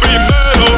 Primero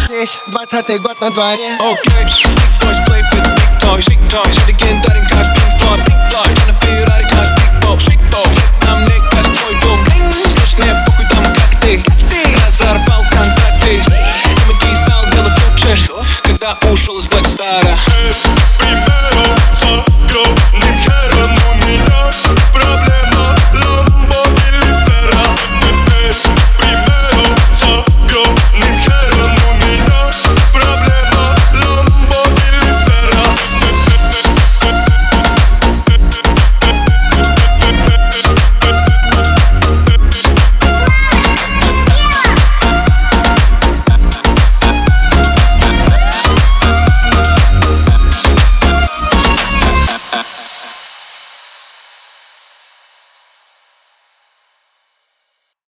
zaczniesz Walca tej gład na dłanie Okej, okay. boys play with big toys. Big toys, hadi gendarinka Big floor, big floor Tryna Ferrarika, big box, big box Nam neka twój dom Znasz mnie, pokój tam jak ty Я зарвал контакты Комедий стал белый тот Когда ушел из Блэкстара Эй,